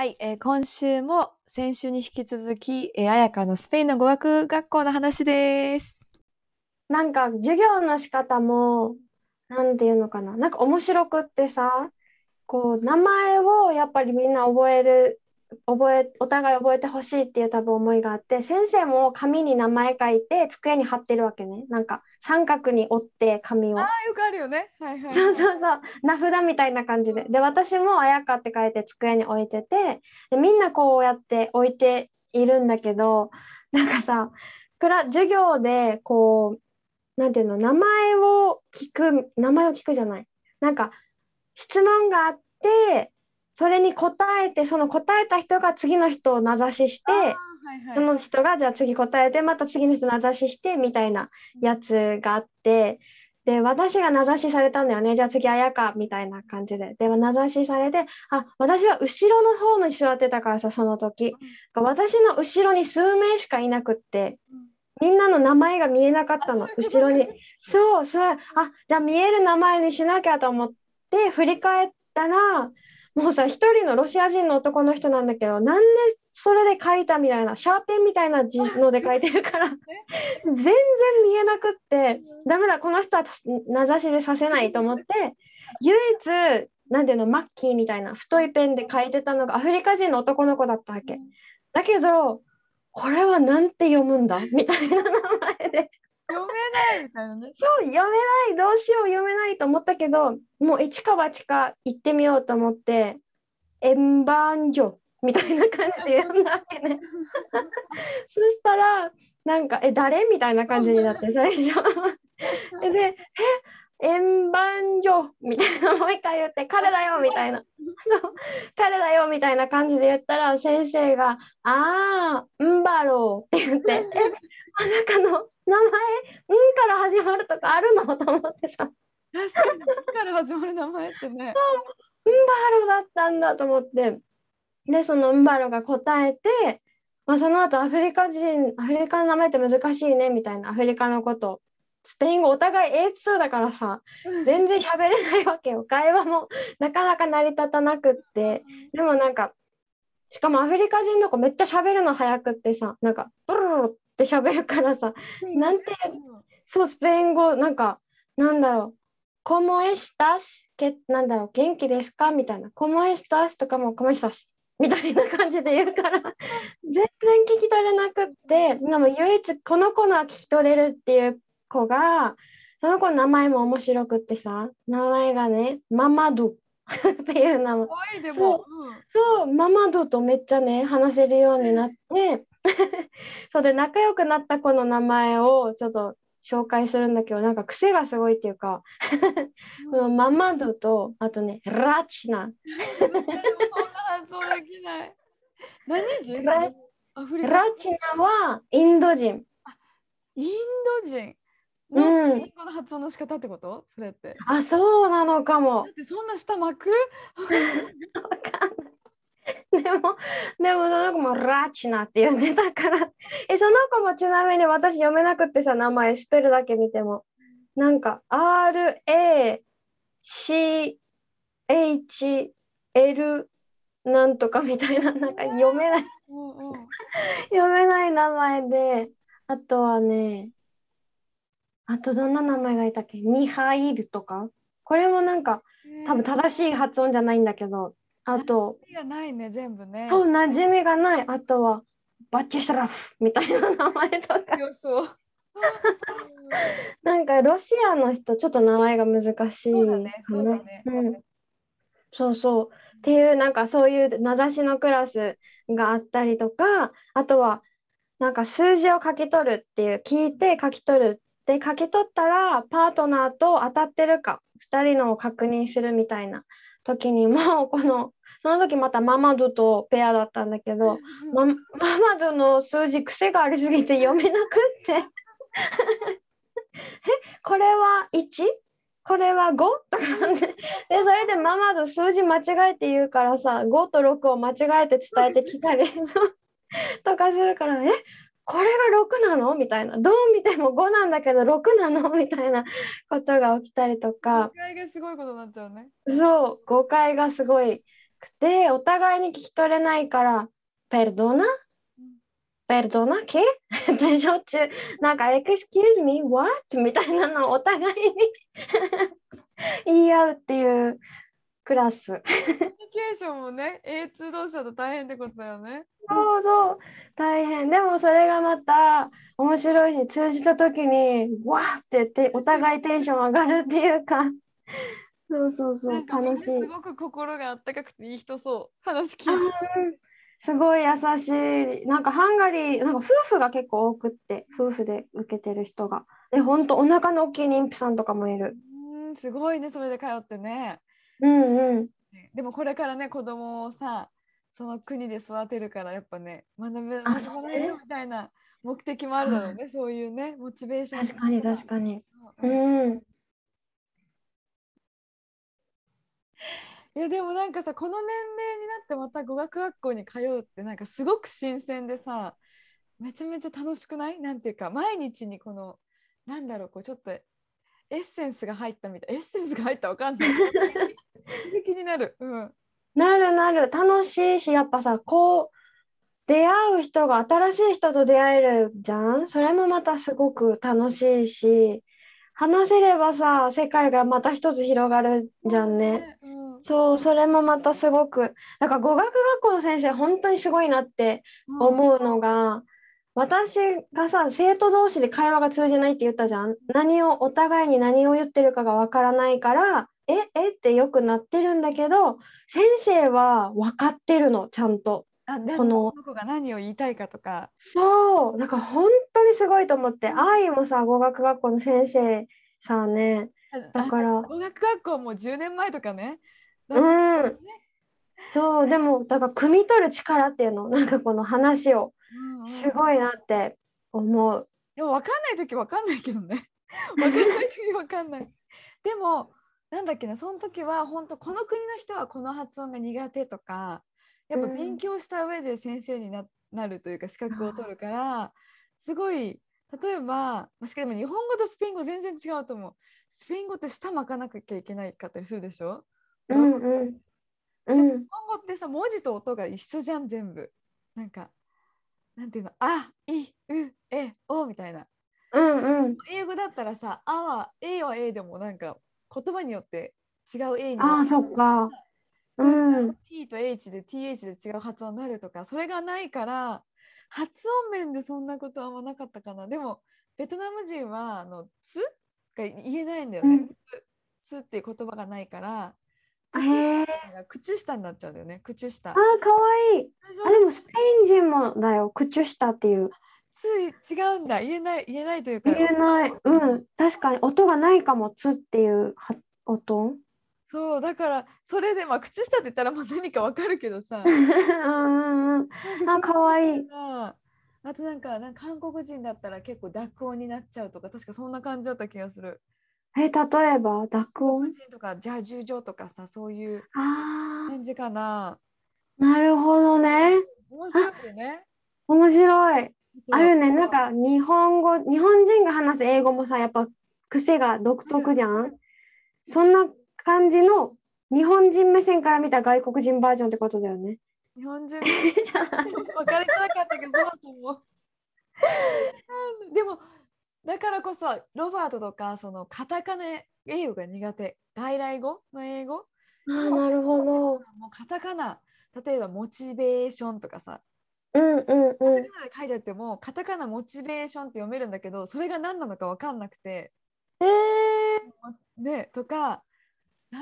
はい、えー今週も先週に引き続き、えー、彩香のスペインの語学学校の話です。なんか授業の仕方もなんていうのかななんか面白くってさこう名前をやっぱりみんな覚える覚えお互い覚えてほしいっていう多分思いがあって先生も紙に名前書いて机に貼ってるわけね。なんか三角に折って紙を。ああ、よくあるよね。はいはい。そうそうそう。名札みたいな感じで。で私も「あやか」って書いて机に置いててでみんなこうやって置いているんだけどなんかさクラ授業でこうなんていうの名前を聞く名前を聞くじゃない。なんか質問があってそれに答えてその答えた人が次の人を名指ししてはいはい。その人がじゃあ次答えてまた次の人名指ししてみたいなやつがあってで私が名指しされたんだよね。じゃあ次あやかみたいな感じで。で名指しされてあ私は後ろの方に座ってたからさその時。私の後ろに数名しかいなくってみんなの名前が見えなかったの。後ろに。そうそう。あじゃあ見える名前にしなきゃと思って振り返ったらもうさ一人のロシア人の男の人なんだけどなんでそれで書いたみたいなシャーペンみたいな字ので書いてるから全然見えなくってダメだこの人は名指しでさせないと思って唯一なんていうのマッキーみたいな太いペンで書いてたのがアフリカ人の男の子だったわけ。だけどこれはなんて読むんだ？みたいな名前で読めないみたいなね。そう読めないどうしよう読めないと思ったけどもう一か八か行ってみようと思ってエンバンジョみたいな感じで読んだわけねそしたらなんか「え誰?」みたいな感じになって 最初でで「えエンバンジョみたいなもう一回言って「彼だよ」みたいなそう彼だよみたいな感じで言ったら先生が「ああんばろう」って言って「えあなたの名前「ん」から始まるとかあるの？と思ってさ「ん確かに、から始まる名前ってね。ばろだったんだと思って。でそのんばろが答えて、まあ、その後アフリカ人アフリカの名前って難しいねみたいなアフリカのことスペイン語お互い A2 だからさ全然喋れないわけよ。会話もなかなか成り立たなくって。でもなんかしかもアフリカ人の子めっちゃ喋るの早くってさなんかブルルルって喋るからさ。なんてそうスペイン語なんかなんだろう「コモエスタス」けなんだろう元気ですか？みたいな「コモエスタス」とかも「コモエスタス」みたいな感じで言うから 全然聞き取れなくってでも唯一この子のは聞き取れるっていう子がその子の名前も面白くってさ名前がねママド。っていう名前。可愛いでも。そうママドとめっちゃね話せるようになってそうで仲良くなった子の名前をちょっと紹介するんだけどなんか癖がすごいっていうかこのママドとあとねラチナそんな発音できない。何人？ラチ。ナはインド人。インド人？うん。のスペイン語の発音の仕方ってこと？それって。あそうなのかも。だってそんな下巻く？わかんない でもでもその子もラチナって呼んでたから。えその子もちなみに私読めなくってさ名前スペルだけ見ても。なんか RACHL なんとかみたいななんか読めない。読めない名前であとはねあとどんな名前がいたっけ？ミハイルとか？これもなんか多分正しい発音じゃないんだけどあといやないね全部ね。そう馴染みがない。あとはバッチェスラフみたいな名前とか。予想。なんかロシアの人ちょっと名前が難しいそうだねそうだね。うん、そうそう。っていうなんかそういう名指しのクラスがあったりとかあとはなんか数字を書き取るっていう聞いて書き取るで書き取ったらパートナーと当たってるか2人のを確認するみたいな時にもうこのその時またママドとペアだったんだけど、マママドの数字癖がありすぎて読めなくって。えこれは 1? これは 5? とかででそれでママド数字間違えて言うからさ5と6を間違えて伝えてきたりとかするからえ？これが6なの？みたいな。どう見ても5なんだけど6なの？みたいなことが起きたりとか。誤解がすごいことになっちゃうね。そう。誤解がすごいくてお互いに聞き取れないから「ペルドナ?」ペルドナ系ってしょ？っちゅう。なんか「excuse me what?」みたいなのをお互いに 言い合うっていうクラス。コミュニケーションもね、A2 同士だと大変ってことだよね。そうそう。大変。でもそれがまた面白いし通じた時にわーっててお互いテンション上がるっていうか。そうそうそう。楽しい。すごく心があったかくていい人そう。話聞いて。すごい優しい。なんかハンガリーなんか夫婦が結構多くって夫婦で受けてる人が。で本当お腹の大きい妊婦さんとかもいる。うん、すごいね、それで通ってね。うんうん。でもこれからね、子供をさ、その国で育てるから、やっぱね、学べあ学ばないとみたいな目的もあるだろうね、そういうね、モチベーション。確かに確かに。ううんん。いやでもなんかさこの年齢になってまた語学学校に通うってなんかすごく新鮮でさめちゃめちゃ楽しくない？なんていうか毎日にこのなんだろうこうちょっとエッセンスが入ったみたい。エッセンスが入ったわかんない刺激になる、うん、なるなる。楽しいしやっぱさこう出会う人が新しい人と出会えるじゃん？それもまたすごく楽しいし話せればさ世界がまた一つ広がるじゃんね。うん、そうそれもまたすごくだから語学学校の先生本当にすごいなってうん。思うのが、私がさ生徒同士で会話が通じないって言ったじゃん？何をお互いに何を言ってるかがわからないからええってよくなってるんだけど先生は分かってるのちゃんと。この子が何を言いたいかとか。そう。だから本当にすごいと思って愛もさ語学学校の先生さね。だから。あ語学学校も10年前とかね。うん。そうでもだから汲み取る力っていうのなんかこの話をすごいなって思う。でも分かんない時分かんないけどね。分かんない時分かんない。でもなんだっけなその時は本当この国の人はこの発音が苦手とかやっぱうん。勉強した上で先生にななるというか資格を取るからすごい例えばまあしかも日本語とスペイン語全然違うと思う。スペイン語って舌巻かなきゃいけないかったりするでしょ？うんうん。日本語ってさ文字と音が一緒じゃん全部。なんかなんていうの？あいうえおみたいな。うんうん。英語だったらさ、あは A は A でもなんか言葉によって違う A にああそっか。うん。T と H で TH で違う発音になるとかそれがないから発音面でそんなことはあんまなかったかなでもベトナム人はあの「つ」が言えないんだよねうん。つつっていう言葉がないからへえ。靴下になっちゃうんだよね靴下ああかわいい。あでもスペイン人もだよ。口下っていう。つ違うんだ言えない言えないというか言えない。うん。確かに音がないかも。つっていうは音？そうだからそれでまあ靴下って言ったらまあ何かわかるけどさ うん。あかわいい。ああとなんかなんか韓国人だったら結構濁音になっちゃうとか確かそんな感じだった気がする。え例えば濁韓音とかジャジュジョとかさそういうあ感じかな。あなるほどね。面白いよね。面白い。あるね。なんか日本語日本人が話す英語もさやっぱ癖が独特じゃん？そんな感じの日本人目線から見た外国人バージョンってことだよね。日本人も分かりづらかったけどでも だからこそロバートとかそのカタカナ英語が苦手外来語の英語？ああなるほど。もうカタカナ例えばモチベーションとかさうんうんカタうん。カナで書いてあってもカタカナモチベーションって読めるんだけどそれが何なのか分かんなくて。えー、ねとか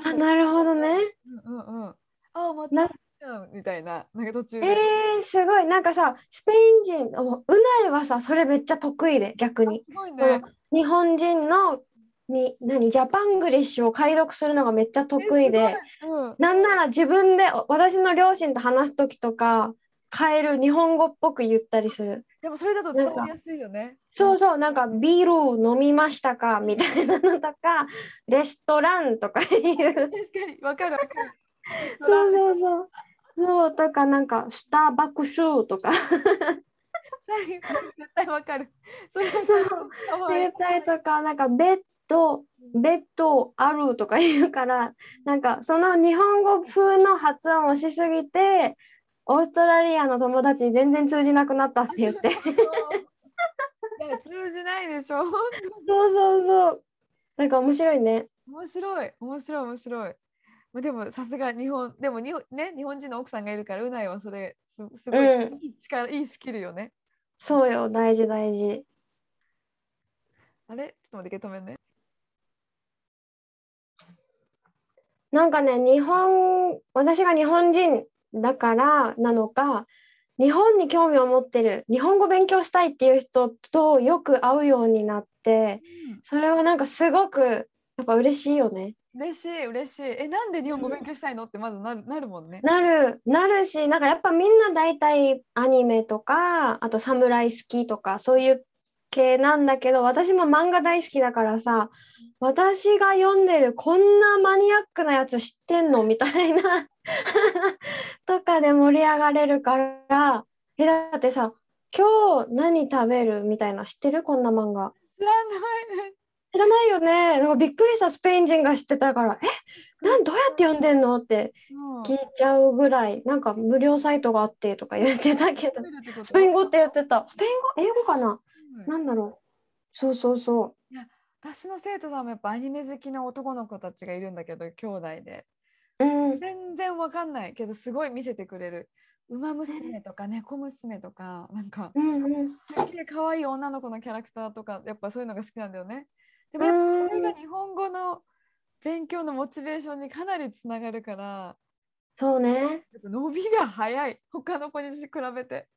あなるほどね。うんうんうん。あモチベなーションみたいななんか途中で、えー、すごい。なんかさスペイン人おうないはさそれめっちゃ得意で逆に。すごいね。日本人のに何ジャパングリッシュを解読するのがめっちゃ得意で、うん。なんなら自分で私の両親と話す時とか変える日本語っぽく言ったりする。でもそれだと伝わりやすいよね。そうそう、なんかビール飲みましたかみたいなのとか、レストランとか言う。確かにわかるわかる。そうそうそう。そうとか、なんかスターバックスとか 絶対わかる。それそうかわいい言ったりとか、なんかベッド、ベッドあるとか言うから、なんかその日本語風の発音をしすぎて、オーストラリアの友達に全然通じなくなったって言って。通じないでしょ。本そうそうそう。なんか面白いね。当面白い面白い面白い。まあでもさすが日本でも日本ね日本人の奥さんがいるからうないはそれすすごい、うんいい力いいスキルよね。そうよ、大事大事。あれ？ちょっと待って受け止めんね。なんかね、日本、私が日本人だからなのか、日本に興味を持ってる、日本語勉強したいっていう人とよく会うようになって、それはなんかすごくやっぱ嬉しいよね。嬉しい嬉しい。えなんで日本語勉強したいの？ってまずなるなるもんね。なる、なるし、なんかやっぱみんな大体アニメとか、あと侍好きとか、そういう系なんだけど、私も漫画大好きだからさ、私が読んでるこんなマニアックなやつ知ってんのみたいな とかで盛り上がれるから、え、だってさ、今日何食べるみたいな知ってる？こんな漫画。知らないね。知らないよね。なんかびっくりしたスペイン人が知ってたから、え、なんどうやって読んでんの？ってうん聞いちゃうぐらい、なんか無料サイトがあってとか言ってたけど、スペイン語って言ってた。スペイン語？英語かな？うんなんだろう。そうそうそ私の生徒さんもやっぱアニメ好きな男の子たちがいるんだけど兄弟でう。うん。全然わかんないけどすごい見せてくれる「ウマ娘」とか「猫娘」とかなんかうんうん。すげえ可愛い女の子のキャラクターとかやっぱそういうのが好きなんだよね。でもやっぱこれが日本語の勉強のモチベーションにかなりつながるからそうね。伸びが早い 他の子に比べて。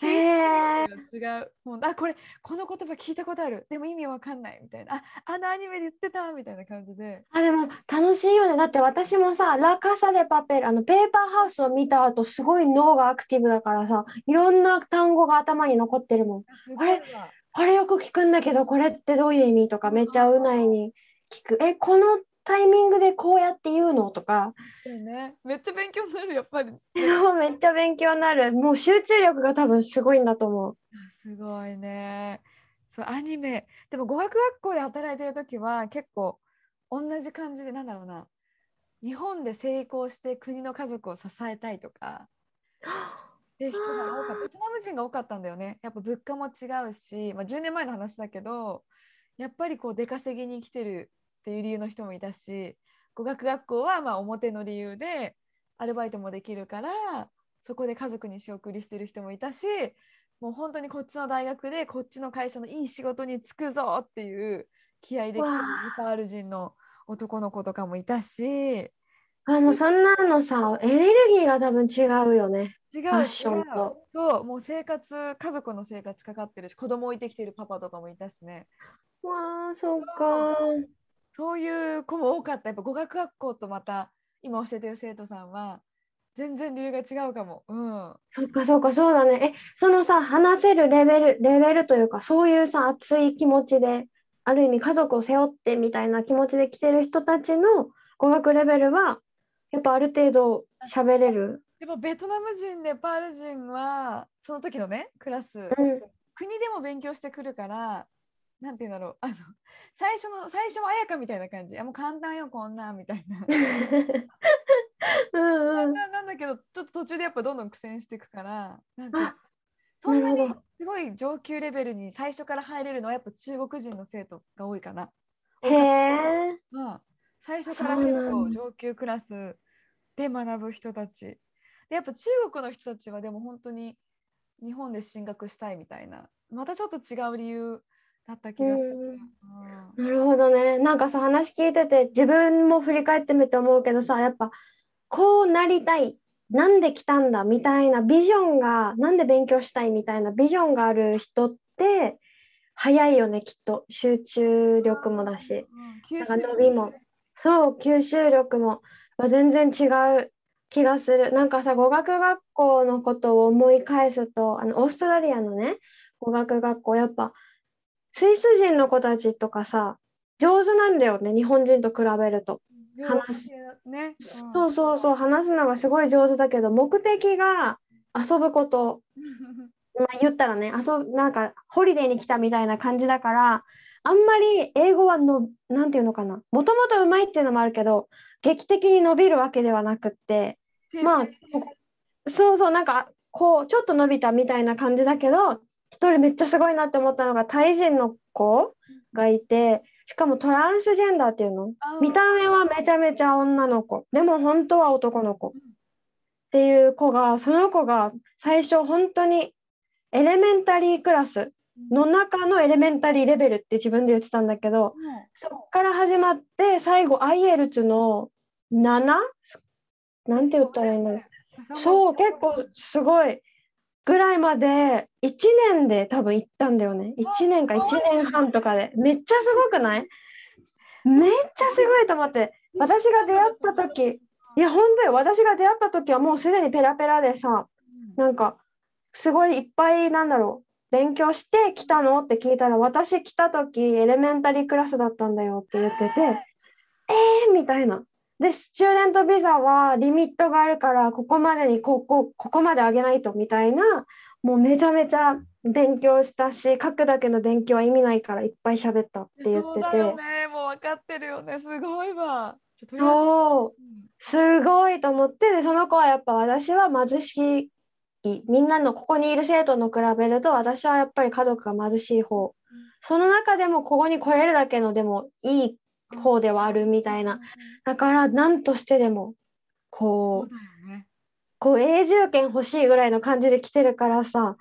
違う。もうあこれこの言葉聞いたことある。でも意味わかんないみたいな。ああのアニメで言ってたみたいな感じで。あ、でも楽しいよね。だって私もさ、ラカサでパペル、あのペーパーハウスを見た後、すごい脳がアクティブだからさ、いろんな単語が頭に残ってるもん。すごいわ。これよく聞くんだけど、これってどういう意味とか、めっちゃうないに聞く。え、このタイミングでこうやって言うのとか、ね。めっちゃ勉強になるやっぱり。めっちゃ勉強になる。もう集中力が多分すごいんだと思う。すごいね。そうアニメ。でも語学学校で働いてる時は結構同じ感じでなんだろうな。日本で成功して国の家族を支えたいとか。っていう人が多かった。ベトナム人が多かったんだよね。やっぱ物価も違うし、まあ、10年前の話だけど、やっぱりこう出稼ぎに来てるっていう理由の人もいたし、語学学校はまあ表の理由でアルバイトもできるから、そこで家族に仕送りしてる人もいたし、もう本当にこっちの大学でこっちの会社のいい仕事に就くぞっていう気合で来てるパール人の男の子とかもいたし、あ、もうそんなのさ、エネルギーが多分違うよね。違うファッションと。そうもう生活家族の生活かかってるし子供置いてきてるパパとかもいたしね。わあ、そうか。そういう子も多かったやっぱ語学学校とまた今教えてる生徒さんは全然理由が違うかもうんそっかそっかそうだね。え、そのさ、話せるレベル、レベルというか、そういうさ、熱い気持ちで、ある意味家族を背負ってみたいな気持ちで来てる人たちの語学レベルは、やっぱある程度喋れる。でもベトナム人ネパール人はその時のねクラス、うん。国でも勉強してくるからなんて言うんだろう。あの 最初の最初は綾香みたいな感じ。あもう簡単よこんなんみたいな。うんうん。ななんだけどちょっと途中でやっぱどんどん苦戦していくからなんていうあそんなにすごい上級レベルに最初から入れるのはやっぱ中国人の生徒が多いかな。へえ。うん、最初から結構上級クラスで学ぶ人たち。でやっぱ中国の人たちはでも本当に日本で進学したいみたいな。またちょっと違う理由だった気がする。なるほどね。なんかさ、話聞いてて、自分も振り返ってみて思うけどさ、やっぱ、こうなりたい。なんで来たんだ？みたいなビジョンが、なんで勉強したい？みたいなビジョンがある人って、早いよね、きっと。集中力もだし。うんなんか伸びもそう、吸収力も。は全然違う気がする。なんかさ、語学学校のことを思い返すと、あのオーストラリアのね、語学学校、やっぱスイス人の子たちとかさ、上手なんだよね、日本人と比べると。話す。ね、そうそうそう、話すのがすごい上手だけど、目的が遊ぶこと。まあ、言ったらね、遊ぶなんかホリデーに来たみたいな感じだから、あんまり英語はの、なんていうのかな、もともとうまいっていうのもあるけど、劇的に伸びるわけではなくって、まあ、そうそう、なんかこう、ちょっと伸びたみたいな感じだけど、一人めっちゃすごいなって思ったのが、タイ人の子がいて、しかもトランスジェンダーっていうの？見た目はめちゃめちゃ女の子、でも本当は男の子。っていう子が、その子が最初本当にエレメンタリークラス。の中のエレメンタリーレベルって自分で言ってたんだけど、そっから始まって最後 IELTS の 7? なんて言ったらいいんだろう。そう、結構すごいぐらいまで1年で多分行ったんだよね。1年か1年半とかで。めっちゃすごくない？めっちゃすごいと思って。私が出会った時、いや、本当よ。私が出会った時はもうすでにペラペラでさ、なんかすごいいっぱいなんだろう。勉強して来たの？って聞いたら、私来た時エレメンタリークラスだったんだよって言ってて、えー？みたいな。で、スチューデントビザはリミットがあるから、ここまでにここ、ここまで上げないとみたいな、もうめちゃめちゃ勉強したし、書くだけの勉強は意味ないからいっぱい喋ったって言ってそうだよて、ね、もう分かってるよね、すごいわ。ちょっとそう、うんすごいと思って、で、その子はやっぱ私は貧しい、みんなのここにいる生徒の比べると、私はやっぱり家族が貧しい方。その中でもここに来れるだけのでもいい方ではあるみたいな。だから何としてでもこそうね。こう永住権欲しいぐらいの感じで来てるからさ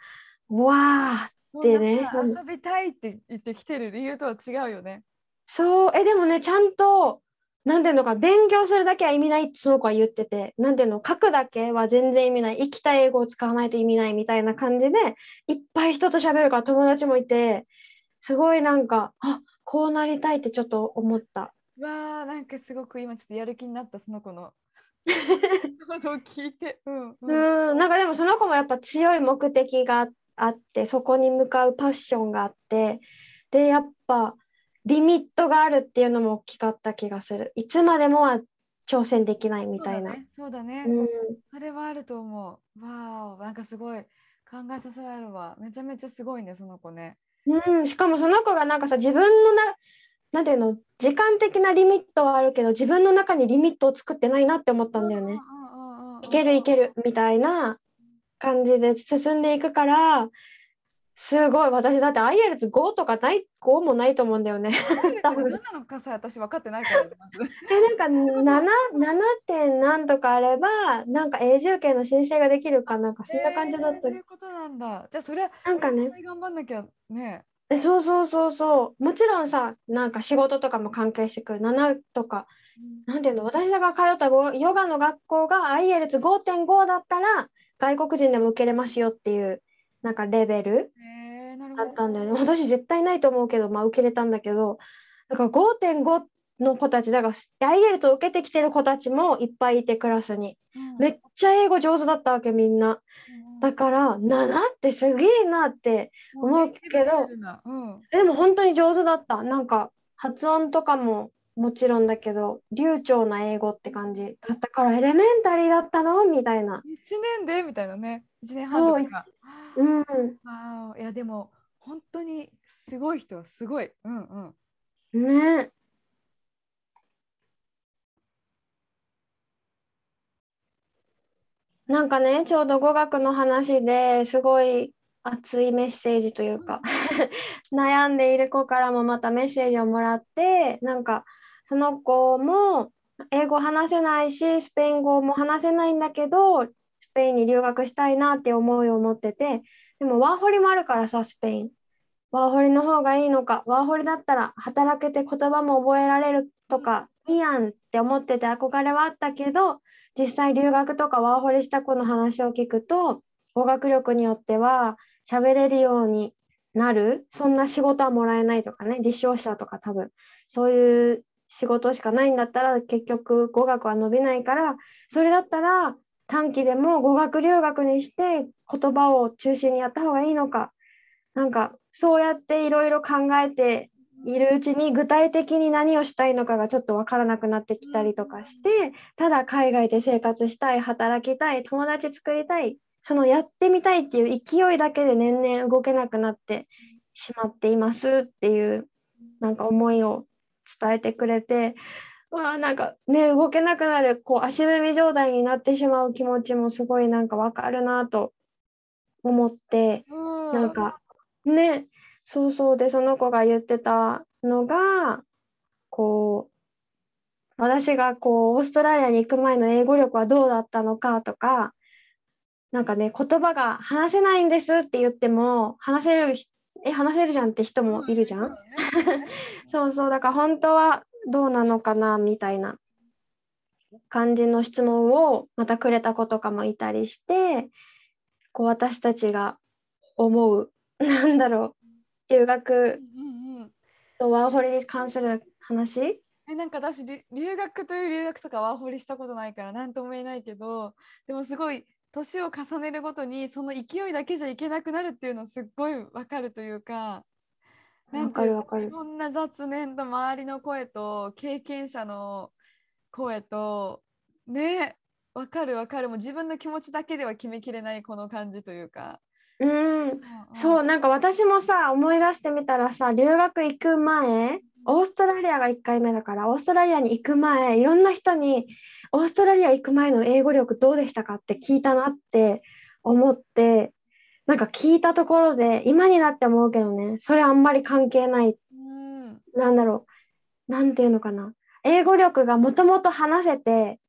わあでねそんなさ遊びたいって言ってきてる理由とは違うよね。そうえでもねちゃんとなんていうのか勉強するだけは意味ないってその子は言っててなんていうの書くだけは全然意味ない生きた英語を使わないと意味ないみたいな感じでいっぱい人と喋るから友達もいてすごいなんかあこうなりたいってちょっと思った。わあ、なんかすごく今ちょっとやる気になった、その子の。ことを聞いて。うん、うん。うん、なんかでもその子もやっぱ強い目的があってそこに向かうパッションがあってでやっぱリミットがあるっていうのも大きかった気がするいつまでもは挑戦できないみたいな。そうだね。そうだね。うんそれはあると思う。わあ、なんかすごい考えさせられるわ。めちゃめちゃすごいね、その子ね。うん、しかもその子がなんかさ自分のななんていうの時間的なリミットはあるけど自分の中にリミットを作ってないなって思ったんだよね。いけるいけるみたいな感じで進んでいくからすごい。私だって IELTS5 とかない5もないと思うんだよね。何なのかさ、私分かってないから。えなんか 7, 7点なんとかあればなんか永住権の申請ができるかなんかそんな感じだった。えーそういうことなんだ。じゃあ、それは、なんかね。頑張んなきゃね。えそうそうそうそう。もちろんさなんか仕事とかも関係してくる。7とか。なんていうの？私が通ったゴヨガの学校が IELTS5.5 だったら外国人でも受けれますよっていうなんかレベル。だったんだよね。私絶対ないと思うけどまあ受けれたんだけどだから5.5の子たちだから IELTS を受けてきてる子たちもいっぱいいてクラスに。うん。めっちゃ英語上手だったわけみんな。うん。だから7ってすげえなって思うけどうん、でも本当に上手だった。なんか発音とかももちろんだけど流暢な英語って感じ。だったからエレメンタリーだったの？みたいな。1年で？みたいなね。1年半とか。うんああ、いや、でも、本当にすごい人はすごい。うんうん。ねなんかねちょうど語学の話ですごい熱いメッセージというか 悩んでいる子からもまたメッセージをもらってなんかその子も英語話せないしスペイン語も話せないんだけどスペインに留学したいなって思いを持っててでもワーホリもあるからさスペイン。ワーホリの方がいいのかワーホリだったら働けて言葉も覚えられるとかいいやんって思ってて憧れはあったけど実際留学とかワーホリした子の話を聞くと語学力によっては喋れるようになるそんな仕事はもらえないとかね立証者とか多分そういう仕事しかないんだったら結局語学は伸びないからそれだったら短期でも語学留学にして言葉を中心にやった方がいいのか。なんかそうやっていろいろ考えているうちに具体的に何をしたいのかがちょっと分からなくなってきたりとかしてただ海外で生活したい働きたい友達作りたいそのやってみたいっていう勢いだけで年々動けなくなってしまっていますっていうなんか思いを伝えてくれてわあなんかね動けなくなるこう足踏み状態になってしまう気持ちもすごいなんかわかるなと思ってうんなんかねそうそうでその子が言ってたのがこう私がこうオーストラリアに行く前の英語力はどうだったのかとかなんかね言葉が話せないんですって言っても話せる人え話せるじゃんって人もいるじゃん。そうそうだから本当はどうなのかなみたいな感じの質問をまたくれた子とかもいたりしてこう私たちが思う なんだろう留学とワーホリに関する話？えなんか私り留学という留学とかワーホリしたことないから何とも言えないけどでもすごい年を重ねるごとにその勢いだけじゃいけなくなるっていうのすっごいわかるというかなんかいろんな雑念と周りの声と経験者の声とねわかるわかる。もう自分の気持ちだけでは決めきれないこの感じというか。うん。そううなんか私もさ思い出してみたらさ留学行く前オーストラリアが1回目だからオーストラリアに行く前いろんな人にオーストラリア行く前の英語力どうでしたか？って聞いたなって思ってなんか聞いたところで今になって思うけどねそれあんまり関係ない。うん。なんだろう。なんていうのかな。英語力がもともと話せて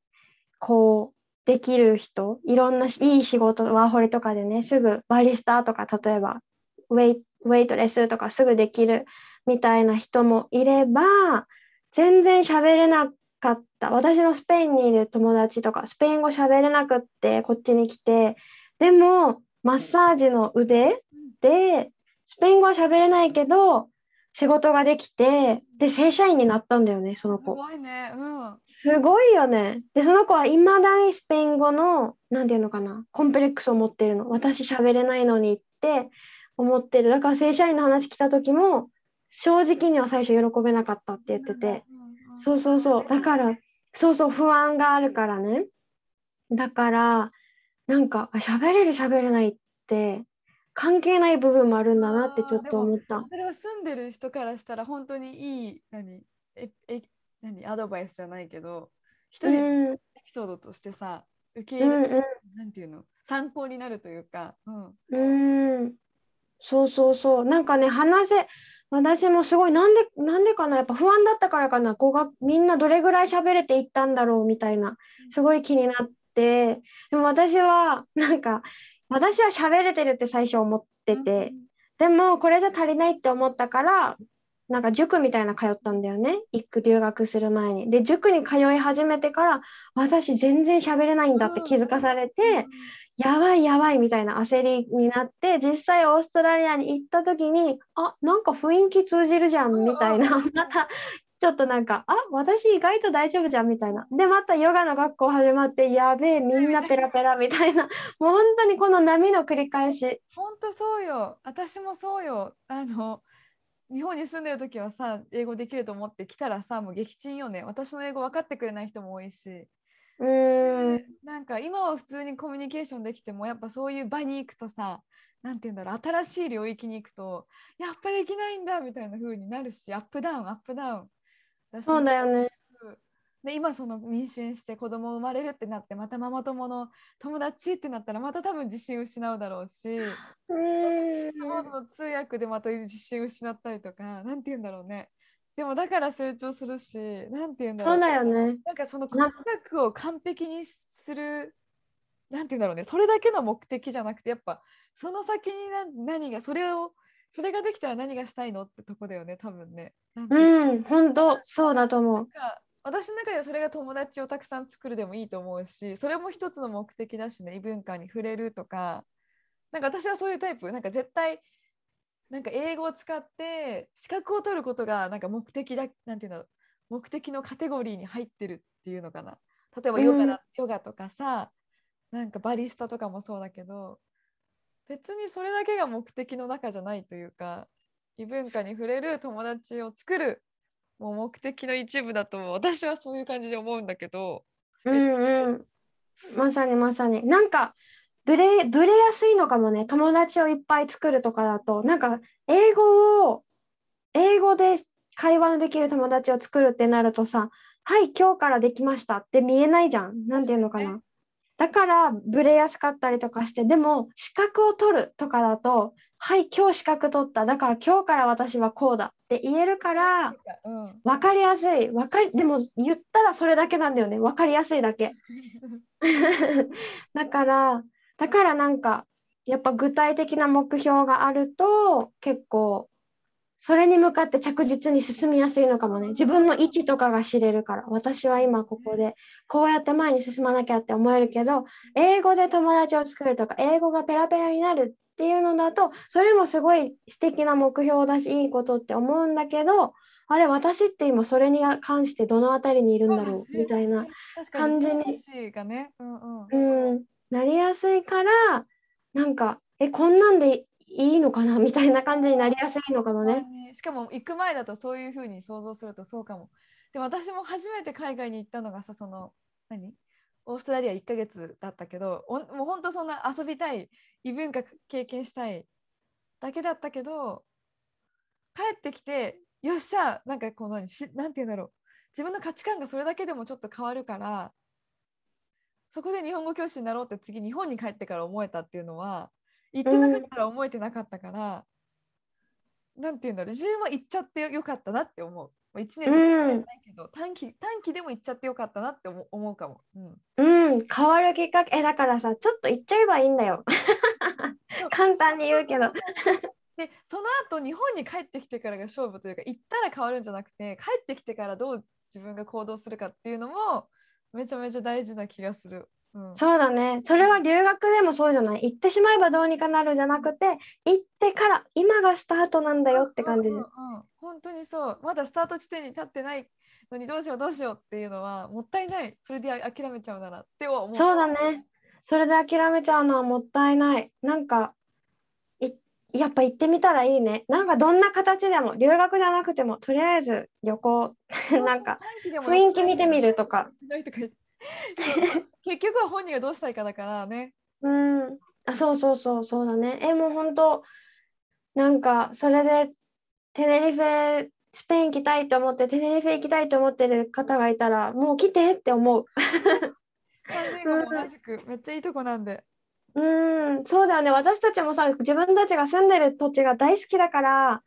こうできる人いろんないい仕事ワーホリとかでねすぐバリスタとか例えばウェイウェイトレスとかすぐできるみたいな人もいれば全然喋れなかった。私のスペインにいる友達とかスペイン語喋れなくってこっちに来て。でもマッサージの腕でスペイン語は喋れないけど仕事ができてで正社員になったんだよねそのす子ごいね。うん。すごいよね。でその子はいまだにスペイン語の何て言うのかなコンプレックスを持ってるの。私喋れないのにって思ってる。だから正社員の話来た時も正直には最初喜べなかったって言ってて。そうそうそう。だからそうそう不安があるからね。だからなんかあ喋れる喋れないって関係ない部分もあるんだなってちょっと思った。それは住んでる人からしたら本当にいい何ええ何アドバイスじゃないけど一う人のん。エピソードとしてさ受けうん入れる、うなんていうの参考になるというか、うん、んうん。そうそうそう。なんかね話せ私もすごいなんでなんでかなやっぱ不安だったからかな。語学みんなどれぐらい喋れていったんだろうみたいなすごい気になってでも私はなんか私は喋れてるって最初思ってて、でもこれじゃ足りないって思ったからなんか塾みたいな通ったんだよね。行く留学する前に。で塾に通い始めてから私全然喋れないんだって気づかされて、やばいやばいみたいな焦りになって実際オーストラリアに行った時にあなんか雰囲気通じるじゃんみたいな またちょっとなんかあ私意外と大丈夫じゃんみたいな。でまたヨガの学校始まってやべえみんなペラペラみたいな。もう本当にこの波の繰り返し。本当そうよ。私もそうよ。あの日本に住んでる時はさ英語できると思って来たらさもう撃沈よね。私の英語分かってくれない人も多いし。うーん。なんか今は普通にコミュニケーションできてもやっぱそういう場に行くとさなんて言うんだろう新しい領域に行くとやっぱできないんだみたいな風になるしアップダウンアップダウンそうだよね。で今その妊娠して子供生まれるってなってまたママ友の友達ってなったらまた多分自信失うだろうしうー。んスマートの通訳でまた自信失ったりとかなんて言うんだろうね。でもだから成長するしなんて言うんだろそううだよね。なんかその語な学を完璧にするなんて言うんだろうね。それだけの目的じゃなくてやっぱその先に何何がそれをそれができたら何がしたいのってとこだよね多分ね。うん本当そうだと思う。私の中ではそれが友達をたくさん作るでもいいと思うしそれも一つの目的だしね異文化に触れるとか。なんか私はそういうタイプ。なんか絶対なんか英語を使って資格を取ることがなんか目的だなんていうの？目的のカテゴリーに入ってるっていうのかな。例えばヨガだ、うん。ヨガとかさなんかバリスタとかもそうだけど別にそれだけが目的の中じゃないというか異文化に触れる友達を作るもう目的の一部だと私はそういう感じで思うんだけどうんうん。まさにまさに。なんか、ブレ、ブレやすいのかもね。友達をいっぱい作るとかだと、なんか、英語を、英語で会話のできる友達を作るってなるとさ、はい、今日からできましたって見えないじゃん。なんていうのかな。だから、ブレやすかったりとかして、でも、資格を取るとかだと、はい、今日資格取った。だから今日から私はこうだって言えるから、うん、わかりやすい。わかり、でも言ったらそれだけなんだよね。わかりやすいだけ。だから、だからなんか、やっぱ具体的な目標があると、結構、それに向かって着実に進みやすいのかもね。自分の位置とかが知れるから。私は今ここで、こうやって前に進まなきゃって思えるけど、英語で友達を作るとか、英語がペラペラになるっていうのだと、それもすごい素敵な目標だし、いいことって思うんだけど、あれ、私って今それに関してどのあたりにいるんだろう？みたいな感じにうん、なりやすいから、なんか、え、こんなんでいいのかなみたいな感じになりやすいのかもね。しかも行く前だとそういうふうに想像するとそうかも。でも私も初めて海外に行ったのがさその何？オーストラリア1ヶ月だったけどおもう本当そんな遊びたい異文化経験したいだけだったけど帰ってきてよっしゃなんかこう何しなんて言うんだろう自分の価値観がそれだけでもちょっと変わるからそこで日本語教師になろうって次日本に帰ってから思えたっていうのは行ってなかったら思えてなかったから、なんて言うんだろう自分は行っちゃってよかったなって思う。1年とかうんないけど、短期短期でも行っちゃってよかったなって思うかも。うん、うん、変わるきっかけ。え、だからさ、ちょっと言っちゃえばいいんだよ。簡単に言うけど。でその後日本に帰ってきてからが勝負というか行ったら変わるんじゃなくて帰ってきてからどう自分が行動するかっていうのもめちゃめちゃ大事な気がする。うん、そうだね。それは留学でもそうじゃない？行ってしまえばどうにかなるじゃなくて、行ってから今がスタートなんだよって感じでうんうん。うん本当にそうまだスタート地点に立ってないのにどうしようどうしようっていうのはもったいないそれで諦めちゃうならって思うそうだね。それで諦めちゃうのはもったいない。なんか、いやっぱ行ってみたらいいね。なんかどんな形でも、留学じゃなくても、とりあえず旅行、なんか雰囲気見てみるとか。結局は本人がどうしたいかだからね。うん。あ、そうそうそう、そうだね。え、もう本当、なんか、それで、テネリフェ、スペイン行きたいと思って、テネリフェ行きたいと思ってる方がいたら、もう来てって思う。同じくめっちゃいいとこなんで。うん、そうだよね。私たちもさ、自分たちが住んでる土地が大好きだから、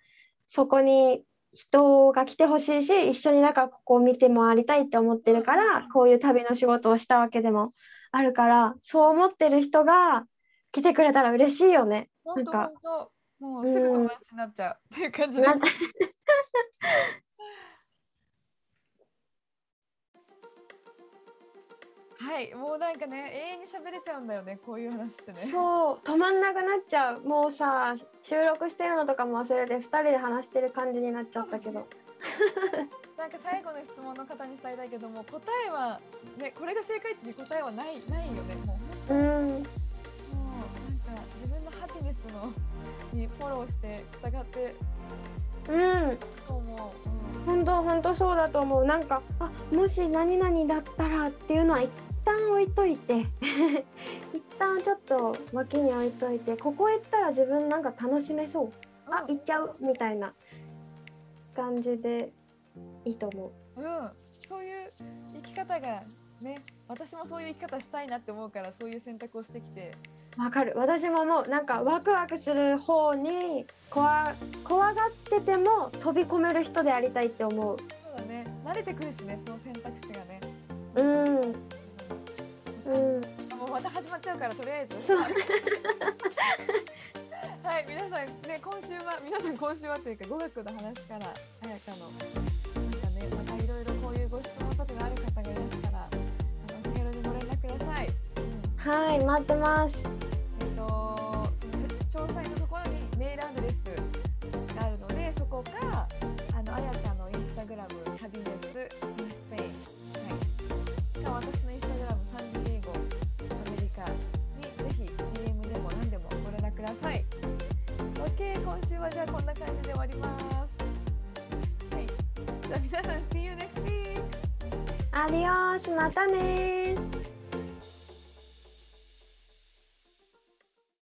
そこに人が来てほしいし、一緒になんかここを見て回りたいって思ってるから、こういう旅の仕事をしたわけでもあるから、そう思ってる人が来てくれたら嬉しいよね。なんか。もうすぐ友達になっちゃうっていう感じで。はい、もうなんかね、永遠に喋れちゃうんだよね、こういう話ってね。そう、止まんなくなっちゃう。もうさ、収録してるのとかも忘れて、2人で話してる感じになっちゃったけど。なんか最後の質問の方に伝えたいけども、答えは、ね、これが正解っていう答えはないないよね。もううん、もうなんか自分のハピネスのにフォローして従ってうん。そう思う。うん本当本当そうだと思うなんかあもし何々だったらっていうのは一旦置いといて 一旦ちょっと脇に置いといてここへ行ったら自分なんか楽しめそう。あ行っちゃうみたいな感じでいいと思う。うん、そういう生き方がね、私もそういう生き方したいなって思うから、そういう選択をしてきて。わかる。私も思うなんかワクワクする方に怖怖がってても飛び込める人でありたいって思う。そうだね、慣れてくるしね、その選択肢がね。うんうんもうまた始まっちゃうから、とりあえず。はい、皆さんね、今週は、皆さん今週はというか、語学の話から、あやかの。なんかね、またいろいろこういうご質問とかがある方がいらしたら、あの、お気軽にご連絡ください。うんはい待ってますえっと、詳細のまたね